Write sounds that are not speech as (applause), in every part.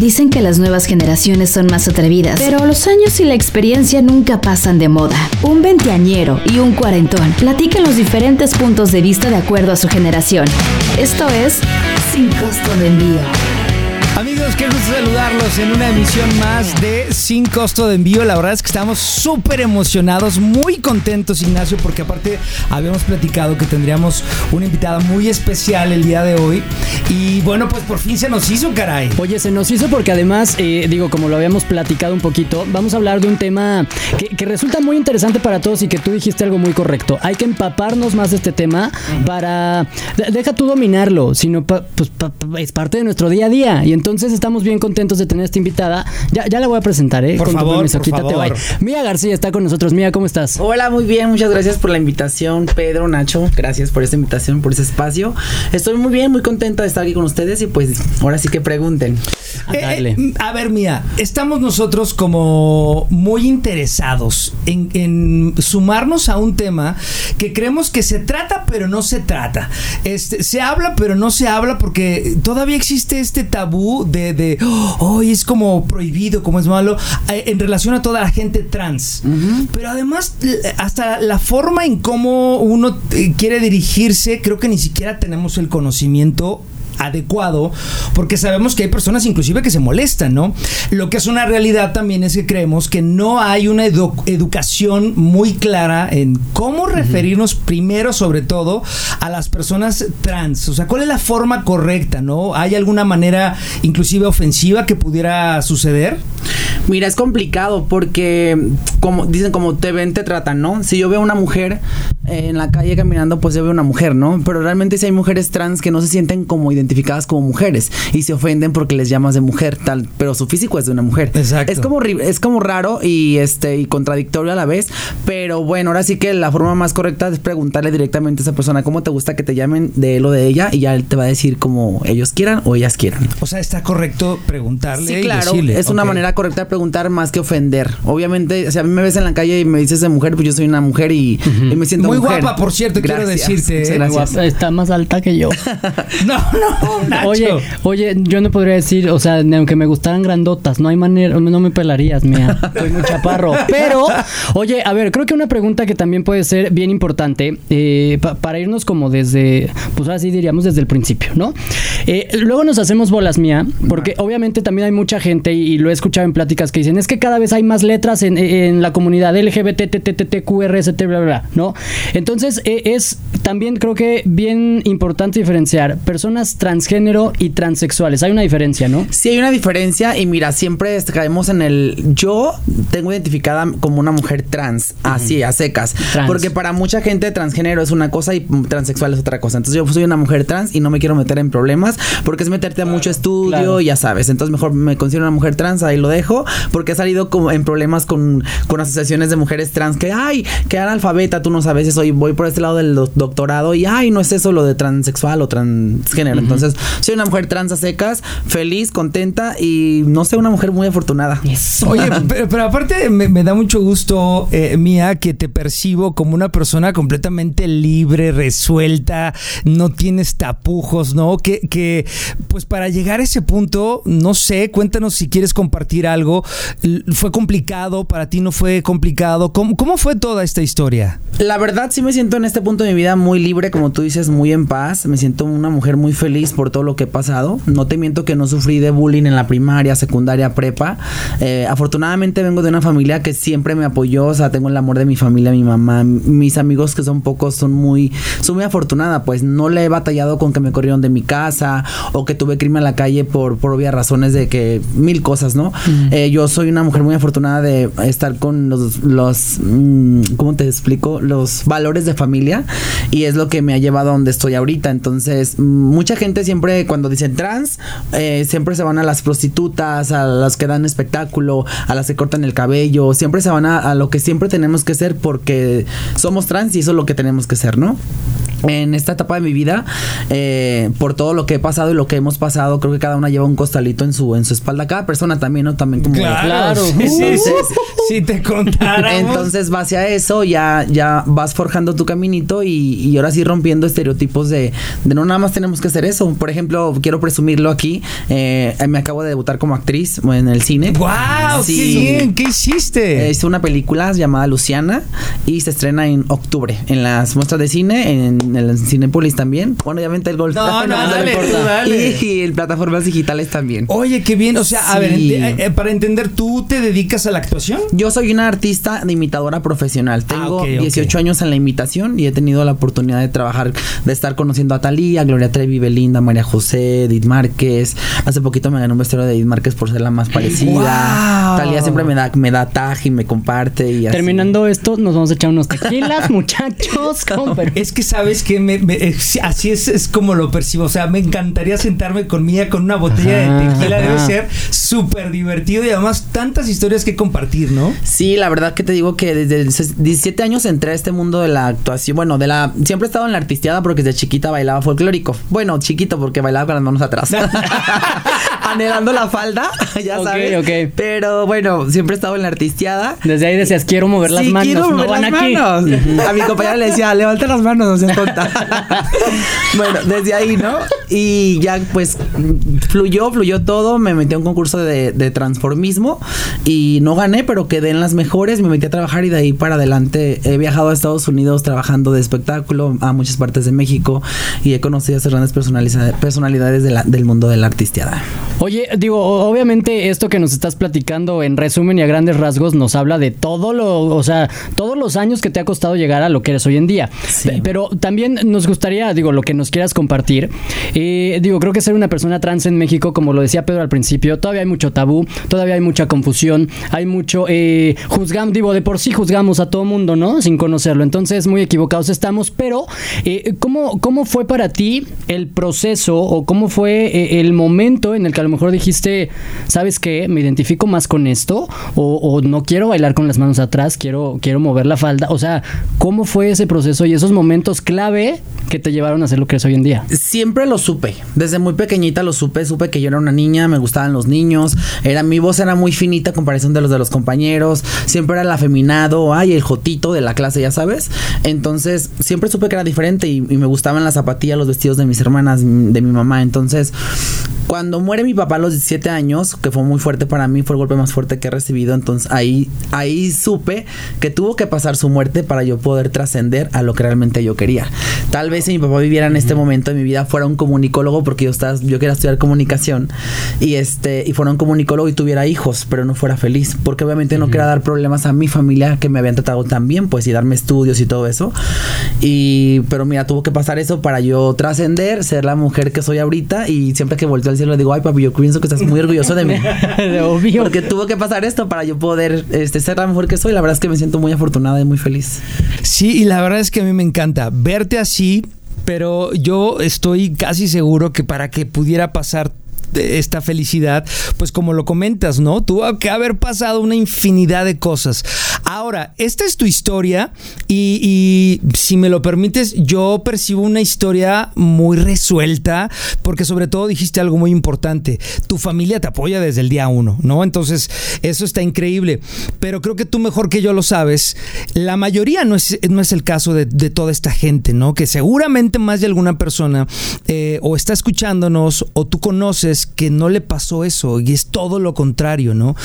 Dicen que las nuevas generaciones son más atrevidas, pero los años y la experiencia nunca pasan de moda. Un veinteañero y un cuarentón platican los diferentes puntos de vista de acuerdo a su generación. Esto es Sin Costo de Envío. Amigos, qué gusto saludarlos en una emisión más de Sin Costo de Envío. La verdad es que estamos súper emocionados, muy contentos, Ignacio, porque aparte habíamos platicado que tendríamos una invitada muy especial el día de hoy. Y bueno, pues por fin se nos hizo, caray. Oye, se nos hizo porque además, eh, digo, como lo habíamos platicado un poquito, vamos a hablar de un tema que, resulta muy interesante para todos y que tú dijiste algo muy correcto. Hay que empaparnos más este tema para... de- Deja tú dominarlo, sino pa- pues, pa- es parte de nuestro día a día. Y entonces estamos bien contentos de tener a esta invitada. Ya, ya la voy a presentar, ¿eh? Por Con tu favor, permiso, por quítate, favor. bye. Mía García está con nosotros. Mía, ¿cómo estás? Hola, muy bien, muchas gracias por la invitación, Pedro, Nacho, gracias por esta invitación, por ese espacio. Estoy muy bien, muy contenta de estar aquí con ustedes y pues ahora sí que pregunten. A Eh, darle. eh, a ver, mía, estamos nosotros como muy interesados en, en sumarnos a un tema que creemos que se trata, pero no se trata. Este, se habla, pero no se habla porque todavía existe este tabú de, de oh, es como prohibido, como es malo, eh, en relación a toda la gente trans. Pero además, hasta la forma en cómo uno eh, quiere dirigirse, creo que ni siquiera tenemos el conocimiento adecuado, porque sabemos que hay personas inclusive que se molestan, ¿no? Lo que es una realidad también es que creemos que no hay una edu- educación muy clara en cómo referirnos primero, sobre todo, a las personas trans. O sea, ¿cuál es la forma correcta, no? ¿Hay alguna manera inclusive ofensiva que pudiera suceder? Mira, es complicado porque como dicen como te ven te tratan, ¿no? Si yo veo una mujer eh, en la calle caminando, pues yo veo una mujer, ¿no? Pero realmente si hay mujeres trans que no se sienten como identificadas como mujeres y se ofenden porque les llamas de mujer tal, pero su físico es de una mujer. Exacto. Es como es como raro y este y contradictorio a la vez, pero bueno, ahora sí que la forma más correcta es preguntarle directamente a esa persona cómo te gusta que te llamen de él o de ella y ya él te va a decir como ellos quieran o ellas quieran. O sea, está correcto preguntarle Sí, y claro, decirle. es una manera correcta de preguntar más que ofender. Obviamente, si a mí me ves en la calle y me dices de mujer, pues yo soy una mujer y, y me siento Muy mujer. guapa, por cierto, quiero decirte, ¿eh? gracias. Guapa, Está más alta que yo. (laughs) No, no. (laughs) Oye, oye, yo no podría decir, o sea, aunque me gustaran grandotas, no hay manera, no me pelarías, mía. Soy muy chaparro. (laughs) Pero, oye, a ver, creo que una pregunta que también puede ser bien importante eh, pa- para irnos como desde, pues así diríamos desde el principio, ¿no? Eh, luego nos hacemos bolas, mía, porque obviamente también hay mucha gente y, y lo he escuchado en pláticas que dicen es que cada vez hay más letras en, en la comunidad LGBT, QRST, bla, bla, bla, ¿no? Entonces, eh, es también creo que bien importante diferenciar personas transgénero y transexuales. Hay una diferencia, ¿no? Sí hay una diferencia y mira, siempre caemos en el yo tengo identificada como una mujer trans, así, a secas. Trans. Porque para mucha gente transgénero es una cosa y transexual es otra cosa. Entonces yo soy una mujer trans y no me quiero meter en problemas porque es meterte a mucho estudio, claro. ya sabes. Entonces mejor me considero una mujer trans, ahí lo dejo, porque he salido como en problemas con, con asociaciones de mujeres trans que, ay, que analfabeta, tú no sabes eso y voy por este lado del do- doctorado y, ay, no es eso lo de transexual o transgénero. Entonces soy una mujer trans a secas, feliz, contenta y no sé, una mujer muy afortunada. Oye, (laughs) pero, pero aparte me, me da mucho gusto, eh, Mía, que te percibo como una persona completamente libre, resuelta, no tienes tapujos, ¿no? Que, que pues para llegar a ese punto, no sé, cuéntanos si quieres compartir algo. ¿Fue complicado? ¿Para ti no fue complicado? ¿Cómo, cómo fue toda esta historia? La verdad sí me siento en este punto de mi vida muy libre, como tú dices, muy en paz. Me siento una mujer muy feliz por todo lo que he pasado. No te miento que no sufrí de bullying en la primaria, secundaria, prepa. Eh, afortunadamente vengo de una familia que siempre me apoyó. O sea, tengo el amor de mi familia, mi mamá, mis amigos que son pocos, son muy, son muy afortunada. Pues no le he batallado con que me corrieron de mi casa o que tuve crimen en la calle por, por obvias razones de que mil cosas, ¿no? Eh, yo soy una mujer muy afortunada de estar con los, los mm, ¿cómo te explico? Los valores de familia y es lo que me ha llevado a donde estoy ahorita. Entonces, mm, mucha gente siempre cuando dicen trans, eh, siempre se van a las prostitutas, a las que dan espectáculo, a las que cortan el cabello, siempre se van a, a lo que siempre tenemos que ser porque somos trans y eso es lo que tenemos que ser, ¿no? En esta etapa de mi vida, eh, por todo lo que he pasado y lo que hemos pasado, creo que cada una lleva un costalito en su, en su espalda. Cada persona también, ¿no? También como... Claro, sí, sí, sí, Si te contáramos. Entonces, va hacia eso, ya, ya vas forjando tu caminito y, y ahora sí rompiendo estereotipos de, de no nada más tenemos que hacer eso. Por ejemplo, quiero presumirlo aquí. eh, me acabo de debutar como actriz en el cine. ¡Wow! ¡Qué bien! ¿Qué hiciste? Eh, hice una película llamada Luciana y se estrena en octubre en las muestras de cine, en, el Cinepolis también. Bueno, obviamente el Golf. No, no, dale, tú dale. Y, y en plataformas digitales también. Oye, qué bien. O sea, a ver, ent- eh, para entender, ¿tú te dedicas a la actuación? Yo soy una artista de imitadora profesional. Tengo Ah, ok, ok. 18 años en la imitación y he tenido la oportunidad de trabajar, de estar conociendo a Talía, Gloria Trevi, Belinda, María José, Edith Márquez. Hace poquito me gané un vestuario de Edith Márquez por ser la más parecida. Talía siempre me da, me da tag y me comparte y así. Terminando esto, nos vamos a echar unos tequilas, (laughs) muchachos. (laughs) ¿Cómo? Pero- Es que sabes que me, me- es- así es, es como lo percibo. O sea, me encantaría sentarme con Mía con una botella Ajá, de tequila. Debe ser súper divertido y además tantas historias que compartir, ¿no? Sí, la verdad que te digo que desde los 17 años entré a este mundo de la actuación. Bueno, de la. Siempre he estado en la artisteada porque desde chiquita bailaba folclórico. Bueno, chiquito porque bailaba con las manos atrás. (laughs) Anhelando la falda, (laughs) ya Ok, sabes. ok. Pero bueno, siempre he estado en la artisteada. Desde ahí decías, quiero mover las Sí, manos, quiero no mover van las aquí. manos. A mi compañera le decía, levanta las manos, no seas (laughs) bueno, desde ahí, ¿no? Y ya pues fluyó, fluyó todo. Me metí a un concurso de, de transformismo y no gané, pero quedé en las mejores. Me metí a trabajar y de ahí para adelante he viajado a Estados Unidos trabajando de espectáculo a muchas partes de México y he conocido a esas grandes personalidades de la- del mundo de la artisteada. Oye, digo, obviamente esto que nos estás platicando en resumen y a grandes rasgos nos habla de todo lo, o sea, todos los años que te ha costado llegar a lo que eres hoy en día. Sí. Pe- Pero también nos gustaría, digo, lo que nos quieras compartir. Eh, digo, creo que ser una persona trans en México, como lo decía Pedro al principio, todavía hay mucho tabú, todavía hay mucha confusión, hay mucho eh, juzgamos, digo, de por sí juzgamos a todo mundo, ¿no? Sin conocerlo. Entonces, muy equivocados estamos. Pero, eh, ¿cómo, ¿cómo fue para ti el proceso o cómo fue eh, el momento en el que a lo mejor dijiste, ¿sabes qué? Me identifico más con esto o, o no quiero bailar con las manos atrás, quiero, quiero mover la falda. O sea, ¿cómo fue ese proceso y esos momentos clave que te llevaron a ser lo que eres hoy en día? Siempre lo supe. Desde muy pequeñita lo supe. Supe que yo era una niña, me gustaban los niños. Era, mi voz era muy finita a comparación de los de los compañeros. Siempre era el afeminado, ay, el jotito de la clase, ya sabes. Entonces, siempre supe que era diferente y, y me gustaban las zapatillas, los vestidos de mis hermanas, de mi mamá. Entonces, cuando muere mi papá a los 17 años, que fue muy fuerte para mí, fue el golpe más fuerte que he recibido, entonces ahí, ahí supe que tuvo que pasar su muerte para yo poder trascender a lo que realmente yo quería. Tal vez si mi papá viviera en este momento de mi vida fuera un comunicólogo, porque yo estaba, yo quería estudiar comunicación, y este, y fuera un comunicólogo y tuviera hijos, pero no fuera feliz, porque obviamente no quería dar problemas a mi familia que me habían tratado tan bien, pues, y darme estudios y todo eso. Y, pero mira, tuvo que pasar eso para yo trascender, ser la mujer que soy ahorita, y siempre que volteo al cielo le digo, ay papi, yo pienso que estás muy orgulloso de mí. (laughs) Obvio. Porque tuvo que pasar esto para yo poder este, ser la mujer que soy. La verdad es que me siento muy afortunada y muy feliz. Sí, y la verdad es que a mí me encanta así, pero yo estoy casi seguro que para que pudiera pasar esta felicidad, pues como lo comentas, ¿no? Tuvo que haber pasado una infinidad de cosas. Ahora, esta es tu historia y, si me lo permites, yo percibo una historia muy resuelta porque sobre todo dijiste algo muy importante. Tu familia te apoya desde el día uno, ¿no? Entonces, eso está increíble. Pero creo que tú mejor que yo lo sabes. La mayoría no es, no es el caso de, de toda esta gente, ¿no? Que seguramente más de alguna persona eh, o está escuchándonos o tú conoces que no le pasó eso y es todo lo contrario, ¿no?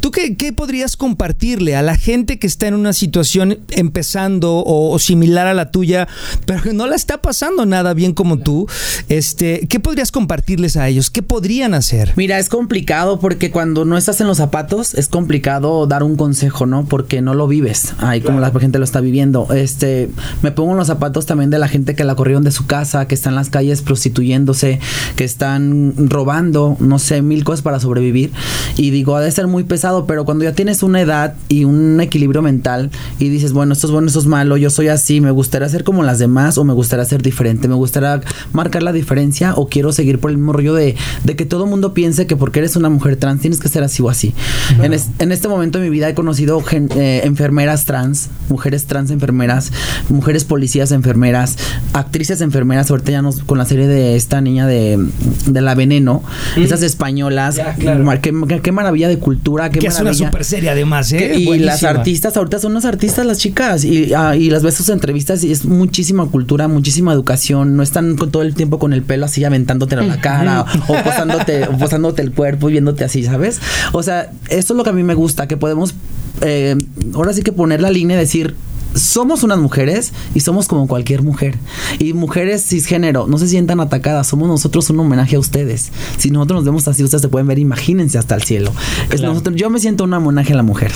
¿Tú qué, podrías compartirle a la gente que está en una situación empezando o, o similar a la tuya, pero que no la está pasando nada bien como tú? Este, ¿Qué podrías compartirles a ellos? ¿Qué podrían hacer? Mira, es complicado porque cuando no estás en los zapatos es complicado dar un consejo, ¿no? Porque no lo vives. Ahí como la gente lo está viviendo. Este, me pongo en los zapatos también de la gente que la corrieron de su casa, que está en las calles prostituyéndose, que están robando trabajando, no sé, mil cosas para sobrevivir. Y digo, ha de ser muy pesado, pero cuando ya tienes una edad y un equilibrio mental y dices, bueno, esto es bueno, esto es malo, yo soy así, me gustaría ser como las demás o me gustaría ser diferente, me gustaría marcar la diferencia o quiero seguir por el mismo rollo de, de que todo el mundo piense que porque eres una mujer trans tienes que ser así o así. En, es- en este momento de mi vida he conocido gen- eh, enfermeras trans, mujeres trans enfermeras, mujeres policías enfermeras, actrices enfermeras, ahorita ya nos, con la serie de esta niña de, de la veneno, esas españolas, Ya, claro. qué, qué- qué maravilla de cultura, qué que es una maravilla. super serie además, ¿eh? Que- y Buenísima. las artistas, ahorita son unas artistas las chicas y, ah, y las ves sus entrevistas y es muchísima cultura, muchísima educación, no están con todo el tiempo con el pelo así aventándote la cara o posándote, o posándote el cuerpo y viéndote así, ¿sabes? O sea, esto es lo que a mí me gusta, que podemos eh, ahora sí que poner la línea y decir somos unas mujeres y somos como cualquier mujer. Y mujeres cisgénero, no se sientan atacadas, somos nosotros un homenaje a ustedes. Si nosotros nos vemos así, ustedes se pueden ver, imagínense hasta el cielo. Es Claro. nosotros, yo me siento un homenaje a la mujer,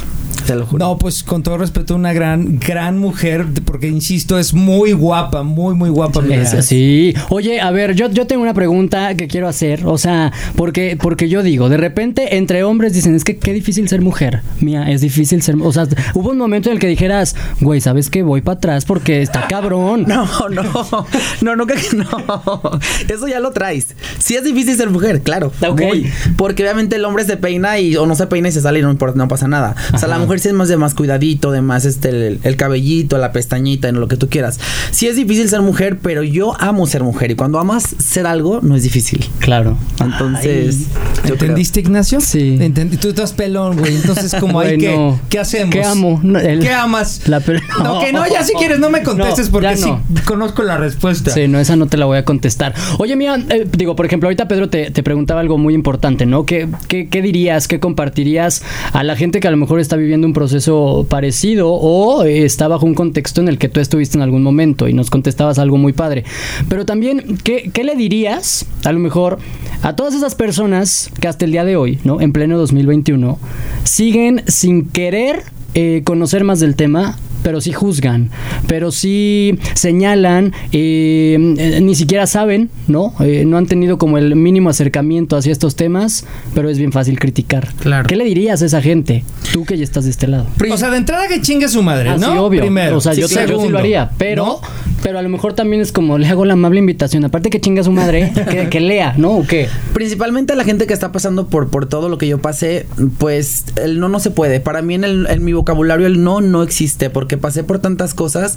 te lo juro. No, pues con todo respeto, una gran, gran mujer, porque insisto, es muy guapa, muy, muy guapa. mira. Es- sí. Oye, a ver, yo, yo tengo una pregunta que quiero hacer. O sea, porque, porque yo digo, de repente entre hombres dicen, es que qué difícil ser mujer. Mía, es difícil ser. O sea, hubo un momento en el que dijeras, güey, ¿sabes qué? Voy para atrás porque está cabrón. (laughs) No, no, no, no, que no. Eso ya lo traes. Sí es difícil ser mujer, claro. Ok. Muy. porque obviamente el hombre se peina y o no se peina y se sale y no importa, no pasa nada. O sea, la Ajá. Sí es más de más cuidadito, de más este el, el cabellito, la pestañita, en lo que tú quieras. Sí es difícil ser mujer, pero yo amo ser mujer y cuando amas ser algo no es difícil. Claro. Entonces, creo- ¿Entendiste, Ignacio? Sí. Entendí. Tú estás pelón, güey. Entonces, como hay Güey, que. no. ¿Qué hacemos? ¿Qué amo? No, el- ¿Qué amas? La (laughs) No, que no, ya si (laughs) quieres, no me contestes No, porque sí conozco la respuesta. Sí, no, esa no te la voy a contestar. Oye, mía, eh, digo, por ejemplo, ahorita Pedro te, te preguntaba algo muy importante, ¿no? ¿Qué, qué, qué dirías, qué compartirías a la gente que a lo mejor está viviendo un proceso parecido o eh, está bajo un contexto en el que tú estuviste en algún momento y nos contestabas algo muy padre? Pero también, ¿qué, qué le dirías, a lo mejor, a todas esas personas que hasta el día de hoy, ¿no? En pleno 2021, siguen sin querer eh, conocer más del tema, pero sí juzgan, pero sí señalan, eh, eh, ni siquiera saben, ¿no? Eh, no han tenido como el mínimo acercamiento hacia estos temas, pero es bien fácil criticar. Claro. ¿Qué le dirías a esa gente? Tú que ya estás de este lado. O sea, de entrada que chingue su madre, Ah, ¿no? sí, obvio. Primero. O sea, Sí, yo, te- yo sí lo haría, pero, ¿no? pero a lo mejor también es como le hago la amable invitación. Aparte que chinga su madre, que, que lea, ¿no? ¿O qué? Principalmente a la gente que está pasando por, por todo lo que yo pasé, pues el no no se puede. Para mí en, el- en mi vocabulario el no no existe porque pasé por tantas cosas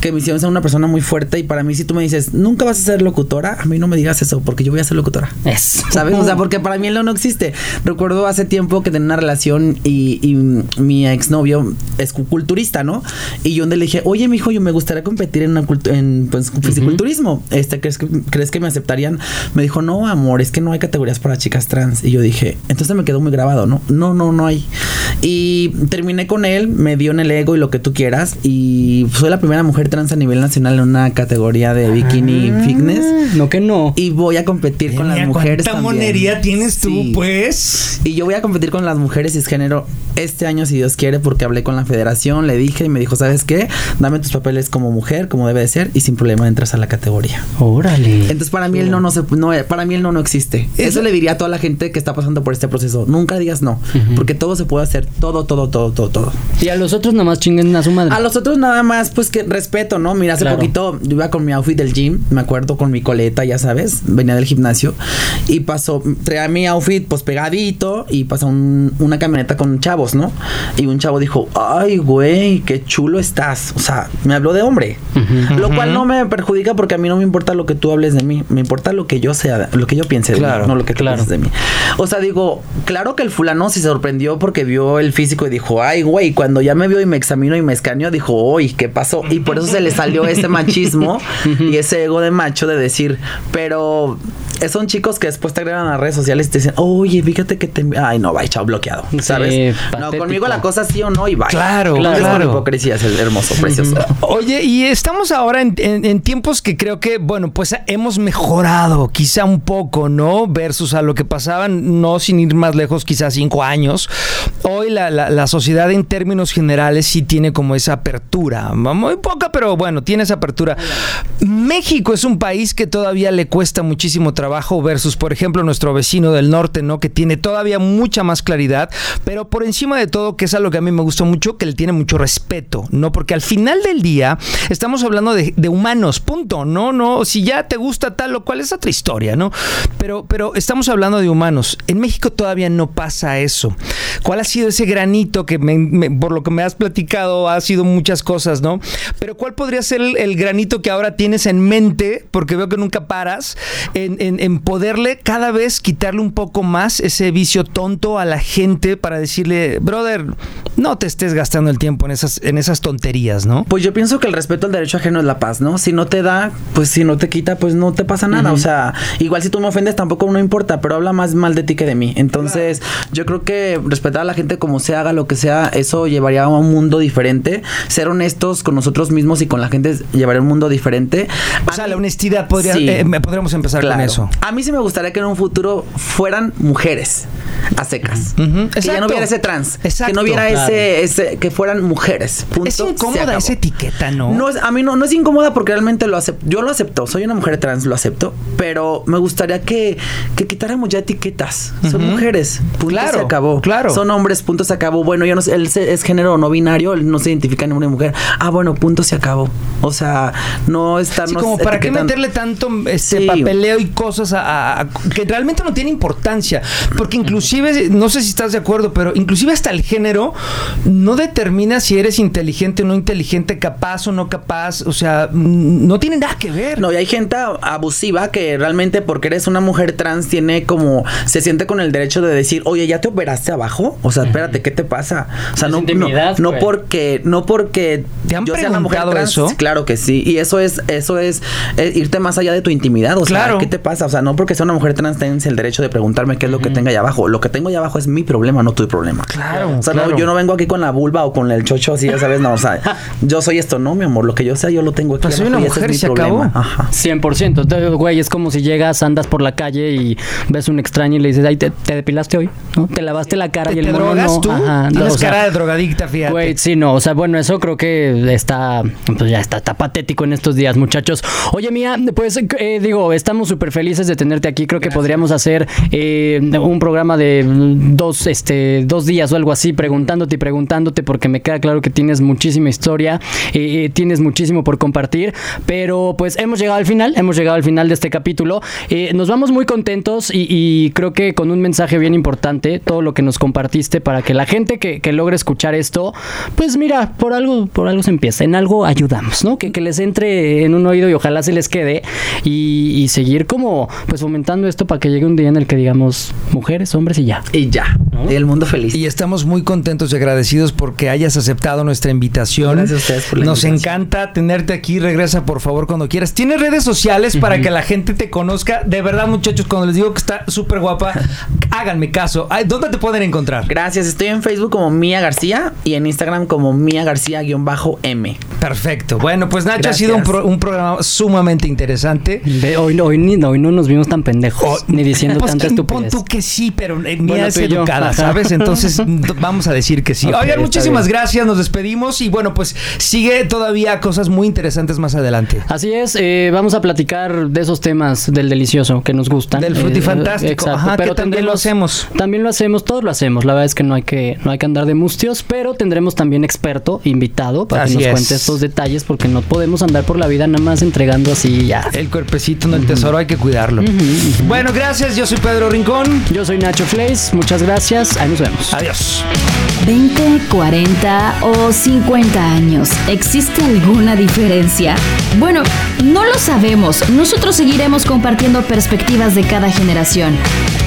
que me hicieron ser una persona muy fuerte y para mí si tú me dices, nunca vas a ser locutora, a mí no me digas eso porque yo voy a ser locutora. Es. ¿Sabes? O sea, porque para mí el no no existe. Recuerdo hace tiempo que tenía una relación y, y mi exnovio es cu- culturista, ¿no? Y yo le dije, oye, mijo, yo me gustaría competir en, una en pues, fisiculturismo. Este, ¿crees que, ¿Crees que me aceptarían? Me dijo, no, amor, es que no hay categorías para chicas trans. Y yo dije, entonces me quedó muy grabado, ¿no? No, no, no hay. Y terminé con él, me dio en el ego y lo que tú quieras. Y soy la primera mujer trans a nivel nacional en una categoría de bikini Ah, fitness. No que no. Y voy a competir con las mujeres. ¿Cuánta también. monería tienes tú, Sí. pues? Y yo voy a competir con las mujeres cisgénero este año, si Dios quiere, porque hablé con la federación, le dije y me dijo, ¿sabes qué? Dame tus papeles como mujer, como debe de ser, y sin problema entras a la categoría. Órale. Entonces para mí el no no se no para mí el no no existe. Eso, Eso- le diría a toda la gente que está pasando por este proceso. Nunca digas no, porque todo se puede hacer, todo, todo, todo, todo, todo. Y a los otros nada más chinguen a su madre. A los otros nada más, pues que respeto, ¿no? Mira, hace Claro. poquito yo iba con mi outfit del gym, me acuerdo con mi coleta, ya sabes, venía del gimnasio y pasó, traía mi outfit pues pegadito y pasó un- una camioneta con chavos, ¿no? Y un chavo dijo, ay, güey, qué chulo estás. O sea, me habló de hombre, lo cual no me perjudica porque a mí no me importa lo que tú hables de mí, me importa lo que yo sea, lo que yo piense de Claro, mí, no lo que tú claro. pienses de mí. O sea, digo, claro que el fulano se sorprendió porque vio el físico y dijo, ay, güey, cuando ya me vio y me examinó y me escaneó, dijo, uy, ¿qué pasó? Y por eso se le salió ese machismo (laughs) y ese ego de macho de decir, pero son chicos que después te agregan a las redes sociales y te dicen, oye, fíjate que te... Ay, no, va, chao, bloqueado, ¿sabes? no, conmigo la cosa sí o no y va. Claro, claro. por hipocresía, es el hermoso, precioso. (laughs) Oye, y estamos ahora en, en- en tiempos que creo que, bueno, pues hemos mejorado quizá un poco, ¿no? Versus a lo que pasaban, no sin ir más lejos, quizá cinco años. Hoy la, la- sociedad en términos generales sí tiene como esa apertura. Muy poca, pero bueno, tiene esa apertura. México es un país que todavía le cuesta muchísimo trabajo versus, por ejemplo, nuestro vecino del norte, ¿no? Que tiene todavía mucha más claridad, pero por encima de todo, que es algo que a mí me gusta mucho, que le tiene mucho respeto, ¿no? Porque al final del día estamos hablando de, de humanos, punto, ¿no? No, si ya te gusta tal o cual es otra historia, ¿no? Pero, pero estamos hablando de humanos. En México todavía no pasa eso. ¿Cuál ha sido ese granito que, me- me- por lo que me has platicado, ha sido muchas cosas, ¿no? Pero ¿cuál podría ser el, el granito que ahora tienes en mente, porque veo que nunca paras, en, en- en poderle cada vez quitarle un poco más ese vicio tonto a la gente para decirle, brother, no te estés gastando el tiempo en esas, en esas tonterías, ¿no? Pues yo pienso que el respeto al derecho ajeno es la paz, ¿no? Si no te da, pues si no te quita, pues no te pasa nada. O sea, igual si tú me ofendes tampoco no importa, pero habla más mal de ti que de mí. Entonces, yo creo que respetar a la gente como se haga, lo que sea, eso llevaría a un mundo diferente. Ser honestos con nosotros mismos y con la gente llevaría a un mundo diferente. O A sea, mí- la honestidad podría, Sí. eh, podríamos empezar con eso. A mí sí me gustaría que en un futuro fueran mujeres a secas. Ujú. Que ya no hubiera ese trans. Que Exacto. no hubiera Claro. ese, ese, que fueran mujeres. Punto. Es incómoda esa etiqueta, ¿no? No es, a mí no, no es incómoda porque realmente lo acepto. Yo lo acepto. Soy una mujer trans, lo acepto. Pero me gustaría que, que quitáramos ya etiquetas. Son mujeres. Punto. Claro, se acabó. claro. Son hombres. Punto. Se acabó. Bueno, yo no sé. Él es género no binario. Él no se identifica ni hombre ni mujer. Ah, bueno, punto. Se acabó. O sea, no estarnos. Sí, como para qué meterle tanto este Sí. papeleo y cosas a, a- a- que realmente no tiene importancia. Porque inclusive, no sé si estás de acuerdo, pero inclusive hasta el género no determina si eres inteligente o no inteligente, capaz o no capaz. O sea, no tiene nada que ver. No, y hay gente abusiva que realmente porque eres una mujer trans tiene como se siente con el derecho de decir, "Oye, ¿ya te operaste abajo?" O sea, espérate, ¿qué te pasa? O sea, Es no no, porque no porque ¿Te han yo sea una mujer trans, eso? claro que sí, y eso es eso es, eh, irte más allá de tu intimidad, o Claro. sea, ¿qué te pasa? O sea, no porque sea una mujer trans tienes el derecho de preguntarme qué es lo que tenga allá abajo. Lo que tengo allá abajo es mi problema, no tu problema. Claro, O sea, claro. no, yo no vengo aquí con la vulva o con el chocho así, ya sabes, no, o sea, (laughs) yo soy esto, no, mi amor, lo que yo sea yo lo tengo aquí Pues soy una y ese mujer es y mi se problema. acabó. Ajá. 100%. Entonces, Güey, es como si llegas, andas por la calle y ves un extraño y le dices, ay, te, te depilaste hoy, ¿no? Te lavaste la cara ¿Te, y el te mono drogas no. tú? Ajá, no, Tienes o sea, cara de drogadicta, fíjate. Güey, sí, no, o sea, bueno, eso creo que está, pues ya está, está patético en estos días, muchachos. Oye, Mía, pues eh, digo, estamos súper felices de tenerte aquí. Creo que podríamos hacer eh, un programa de dos, este, dos días o algo así, preguntándote y preguntándote, porque me queda claro que tienes muchísima historia, eh, eh, tienes muchísimo por compartir, pero pues hemos llegado al final, hemos llegado al final de este capítulo. Eh, nos vamos muy contentos y, creo que con un mensaje bien importante, todo lo que nos compartiste para que la gente que, logre escuchar esto, pues mira, por algo, por algo se empieza, en algo ayudamos, ¿no? Que, que les entre en un oído y ojalá se les quede y, y seguir como pues fomentando esto para que llegue un día en el que digamos mujeres, hombres y ya. Y ya, y el mundo feliz. Y estamos muy contentos y agradecidos porque hayas aceptado nuestra invitación. Gracias a ustedes por la Nos invitación. encanta tenerte aquí. Regresa, por favor, cuando quieras. ¿Tienes redes sociales para que la gente te conozca? De verdad, muchachos, cuando les digo que está súper guapa, (laughs) háganme caso. Ay, ¿Dónde te pueden encontrar? Gracias, estoy en Facebook como Mía García y en Instagram como Mía García-M. Perfecto. Bueno, pues Nacho, ha sido un, pro- un programa sumamente interesante. Ve, hoy, hoy, ni- hoy no nos vimos tan pendejos, Oh, ni diciendo pues, tanta que- Pon estupidez. tú que sí, pero Bueno, es educada. ¿sabes? Entonces vamos a decir que sí. Ok, Oigan, muchísimas bien. gracias, nos despedimos y bueno, pues sigue todavía cosas muy interesantes más adelante. Así es, eh, vamos a platicar de esos temas del delicioso que nos gustan. Del Eh, frutifantástico, exacto, ajá, que pero también lo hacemos. También lo hacemos, todos lo hacemos. La verdad es que no hay que, no hay que andar de mustios, pero tendremos también experto invitado para Así que nos es. cuente estos detalles, porque no podemos andar por la vida nada más entregando así ya. El cuerpecito, no el tesoro, hay que cuidarlo. Bueno, gracias, yo soy Pedro Rincón. Yo soy Nacho Muchas gracias, ahí nos vemos. Adiós. 20, 40 o 50 años. ¿Existe alguna diferencia? Bueno, no lo sabemos. Nosotros seguiremos compartiendo perspectivas de cada generación.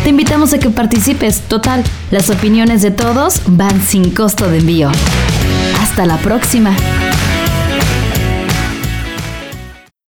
Te invitamos a que participes. Total, las opiniones de todos van sin costo de envío. Hasta la próxima.